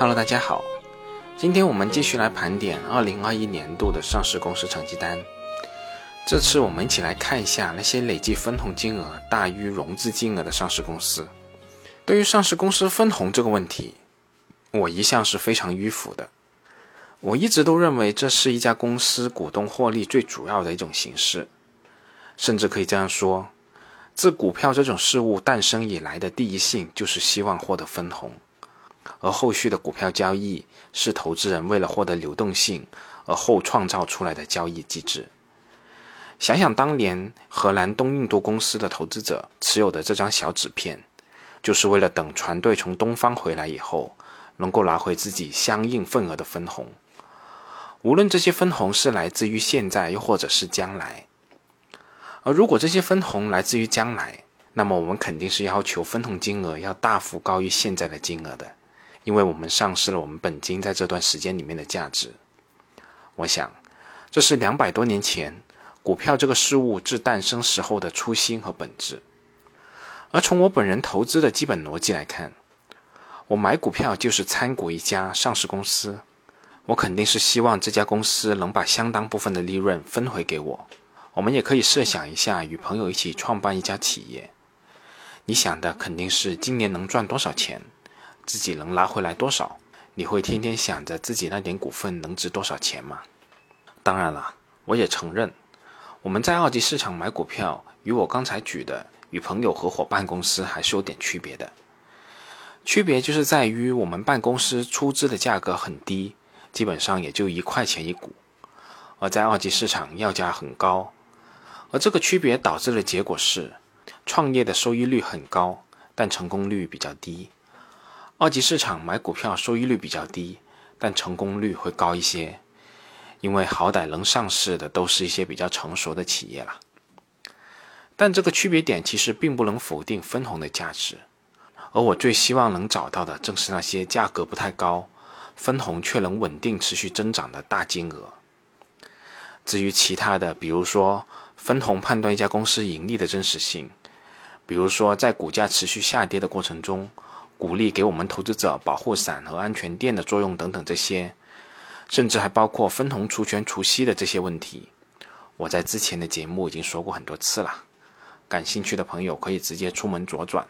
Hello，大家好，今天我们继续来盘点2021年度的上市公司成绩单。这次我们一起来看一下那些累计分红金额大于融资金额的上市公司。对于上市公司分红这个问题，我一向是非常迂腐的。我一直都认为这是一家公司股东获利最主要的一种形式，甚至可以这样说。自股票这种事物诞生以来的第一性，就是希望获得分红，而后续的股票交易是投资人为了获得流动性而后创造出来的交易机制。想想当年荷兰东印度公司的投资者持有的这张小纸片，就是为了等船队从东方回来以后，能够拿回自己相应份额的分红。无论这些分红是来自于现在，又或者是将来。而如果这些分红来自于将来，那么我们肯定是要求分红金额要大幅高于现在的金额的，因为我们丧失了我们本金在这段时间里面的价值。我想，这是两百多年前股票这个事物自诞生时候的初心和本质。而从我本人投资的基本逻辑来看，我买股票就是参股一家上市公司，我肯定是希望这家公司能把相当部分的利润分回给我。我们也可以设想一下，与朋友一起创办一家企业，你想的肯定是今年能赚多少钱，自己能拿回来多少。你会天天想着自己那点股份能值多少钱吗？当然了，我也承认，我们在二级市场买股票，与我刚才举的与朋友合伙办公司还是有点区别的。区别就是在于我们办公司出资的价格很低，基本上也就一块钱一股，而在二级市场要价很高。而这个区别导致的结果是，创业的收益率很高，但成功率比较低；二级市场买股票收益率比较低，但成功率会高一些，因为好歹能上市的都是一些比较成熟的企业了。但这个区别点其实并不能否定分红的价值，而我最希望能找到的正是那些价格不太高，分红却能稳定持续增长的大金额。至于其他的，比如说，分红判断一家公司盈利的真实性，比如说在股价持续下跌的过程中，鼓励给我们投资者保护伞和安全垫的作用等等这些，甚至还包括分红除权除息的这些问题，我在之前的节目已经说过很多次了，感兴趣的朋友可以直接出门左转，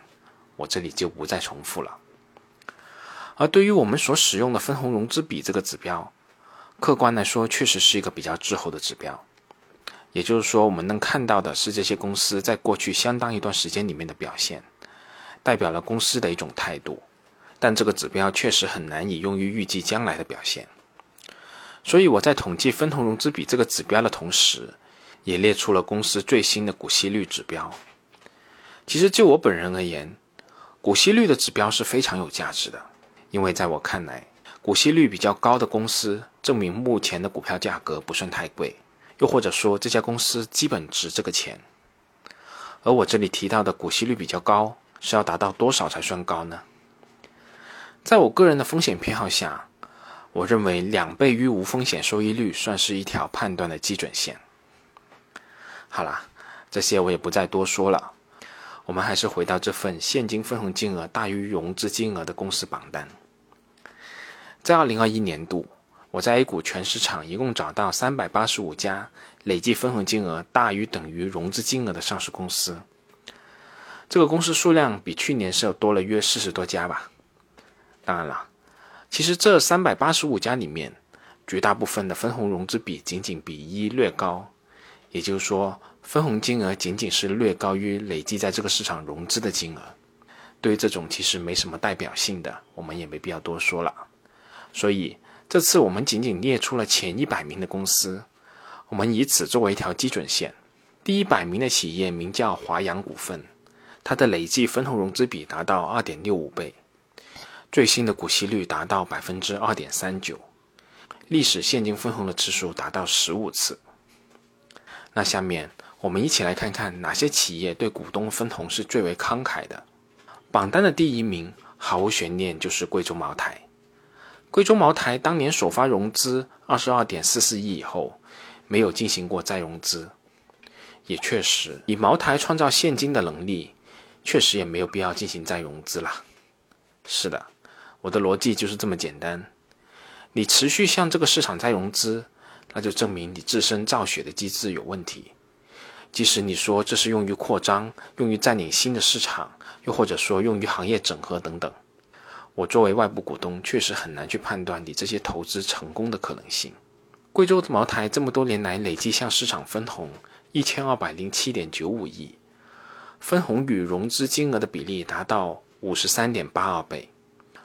我这里就不再重复了。而对于我们所使用的分红融资比这个指标，客观来说，确实是一个比较滞后的指标。也就是说，我们能看到的是这些公司在过去相当一段时间里面的表现，代表了公司的一种态度。但这个指标确实很难以用于预计将来的表现。所以我在统计分红融资比这个指标的同时，也列出了公司最新的股息率指标。其实就我本人而言，股息率的指标是非常有价值的，因为在我看来，股息率比较高的公司，证明目前的股票价格不算太贵。又或者说，这家公司基本值这个钱。而我这里提到的股息率比较高，是要达到多少才算高呢？在我个人的风险偏好下，我认为两倍于无风险收益率算是一条判断的基准线。好啦，这些我也不再多说了。我们还是回到这份现金分红金额大于融资金额的公司榜单。在二零二一年度。我在 A 股全市场一共找到三百八十五家累计分红金额大于等于融资金额的上市公司，这个公司数量比去年是要多了约四十多家吧。当然了，其实这三百八十五家里面，绝大部分的分红融资比仅仅比一略高，也就是说，分红金额仅仅是略高于累计在这个市场融资的金额。对于这种其实没什么代表性的，我们也没必要多说了。所以。这次我们仅仅列出了前一百名的公司，我们以此作为一条基准线。第一百名的企业名叫华阳股份，它的累计分红融资比达到二点六五倍，最新的股息率达到百分之二点三九，历史现金分红的次数达到十五次。那下面我们一起来看看哪些企业对股东分红是最为慷慨的。榜单的第一名毫无悬念就是贵州茅台。贵州茅台当年首发融资二十二点四四亿以后，没有进行过再融资，也确实以茅台创造现金的能力，确实也没有必要进行再融资了。是的，我的逻辑就是这么简单。你持续向这个市场再融资，那就证明你自身造血的机制有问题。即使你说这是用于扩张、用于占领新的市场，又或者说用于行业整合等等，我作为外部股东确实很难去判断你这些投资成功的可能性。贵州茅台这么多年来累计向市场分红一千二百零七点九五亿，分红与融资金额的比例达到五十三点八二倍。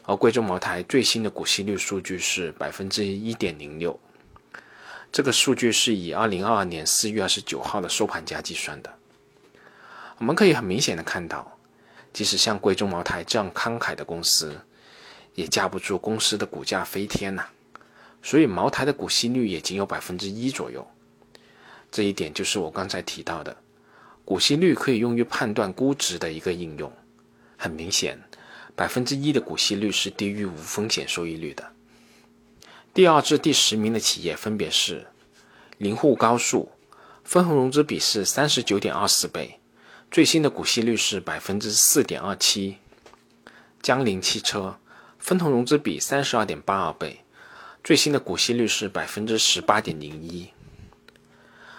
而贵州茅台最新的股息率数据是百分之一点零六，这个数据是以二零二二年四月二十九号的收盘价计算的。我们可以很明显的看到，即使像贵州茅台这样慷慨的公司，也架不住公司的股价飞天呐。所以茅台的股息率也仅有百分之一左右。这一点就是我刚才提到的，股息率可以用于判断估值的一个应用。很明显。百分之一的股息率是低于无风险收益率的。第二至第十名的企业分别是：林沪高速，分红融资比是三十九点二四倍，最新的股息率是百分之四点二七；江铃汽车，分红融资比三十二点八二倍，最新的股息率是百分之十八点零一。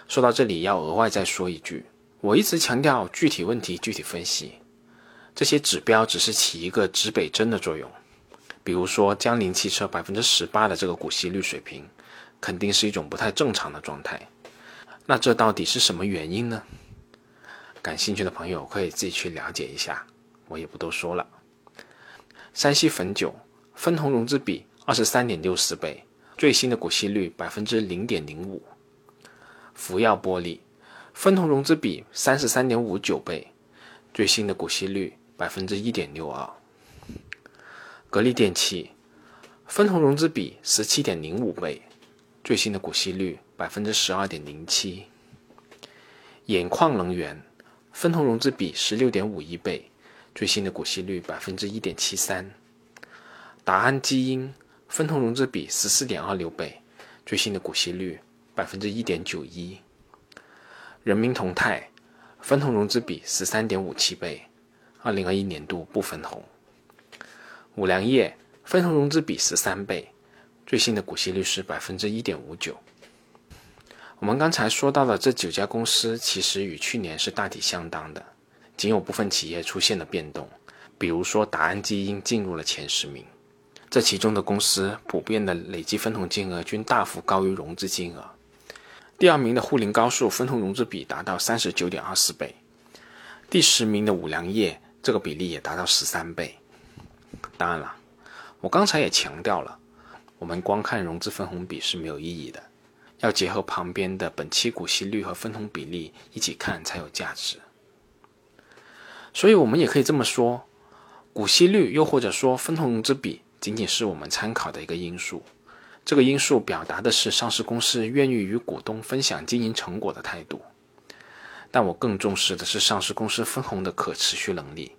说到这里，要额外再说一句，我一直强调具体问题具体分析。这些指标只是起一个指北针的作用，比如说江铃汽车百分之十八的这个股息率水平，肯定是一种不太正常的状态。那这到底是什么原因呢？感兴趣的朋友可以自己去了解一下，我也不多说了。山西汾酒分红融资比二十三点六四倍，最新的股息率百分之零点零五。福耀玻璃分红融资比三十三点五九倍，最新的股息率。百分之一点六二，格力电器分红融资比十七点零五倍，最新的股息率百分之十二点零七。兖矿能源分红融资比十六点五一倍，最新的股息率百分之一点七三。达安基因分红融资比十四点二六倍，最新的股息率百分之一点九一。人民同泰分红融资比十三点五七倍。二零二一年度不分红。五粮液分红融资比十三倍，最新的股息率是百分之一点五九。我们刚才说到的这九家公司，其实与去年是大体相当的，仅有部分企业出现了变动，比如说达安基因进入了前十名，这其中的公司普遍的累计分红金额均大幅高于融资金额。第二名的沪宁高速分红融资比达到三十九点二四倍，第十名的五粮液。这个比例也达到十三倍。当然了，我刚才也强调了，我们光看融资分红比是没有意义的，要结合旁边的本期股息率和分红比例一起看才有价值。所以，我们也可以这么说，股息率又或者说分红融资比，仅仅是我们参考的一个因素。这个因素表达的是上市公司愿意与股东分享经营成果的态度。但我更重视的是上市公司分红的可持续能力。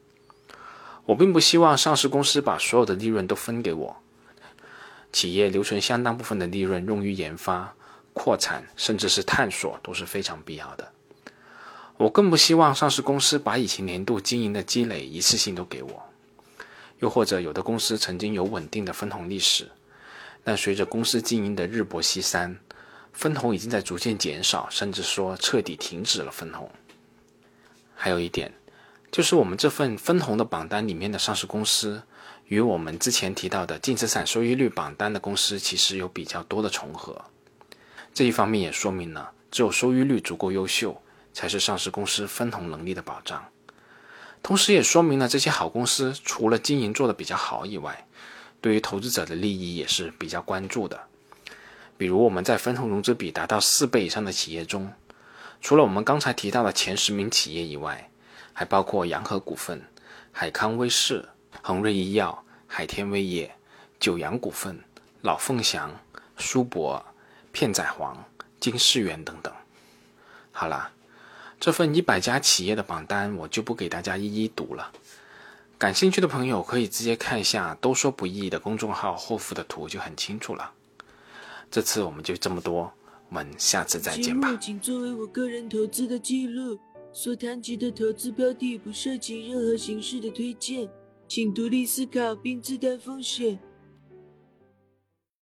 我并不希望上市公司把所有的利润都分给我，企业留存相当部分的利润用于研发、扩产，甚至是探索都是非常必要的。我更不希望上市公司把以前年度经营的积累一次性都给我。又或者有的公司曾经有稳定的分红历史，但随着公司经营的日薄西山。分红已经在逐渐减少，甚至说彻底停止了分红。还有一点，就是我们这份分红的榜单里面的上市公司，与我们之前提到的净资产收益率榜单的公司其实有比较多的重合。这一方面也说明了，只有收益率足够优秀，才是上市公司分红能力的保障。同时也说明了这些好公司除了经营做得比较好以外，对于投资者的利益也是比较关注的。比如我们在分红融资比达到四倍以上的企业中，除了我们刚才提到的前十名企业以外，还包括洋河股份、海康威视、恒瑞医药、海天味业、九阳股份、老凤祥、苏博、片仔癀、金世元等等。好了，这份一百家企业的榜单我就不给大家一一读了，感兴趣的朋友可以直接看一下“都说不易”的公众号后附的图就很清楚了。这次我们就这么多，我们下次再见吧。仅作为我个人投资的记录，所谈及的投资标的不涉及任何形式的推荐。请独立思考并自担风险。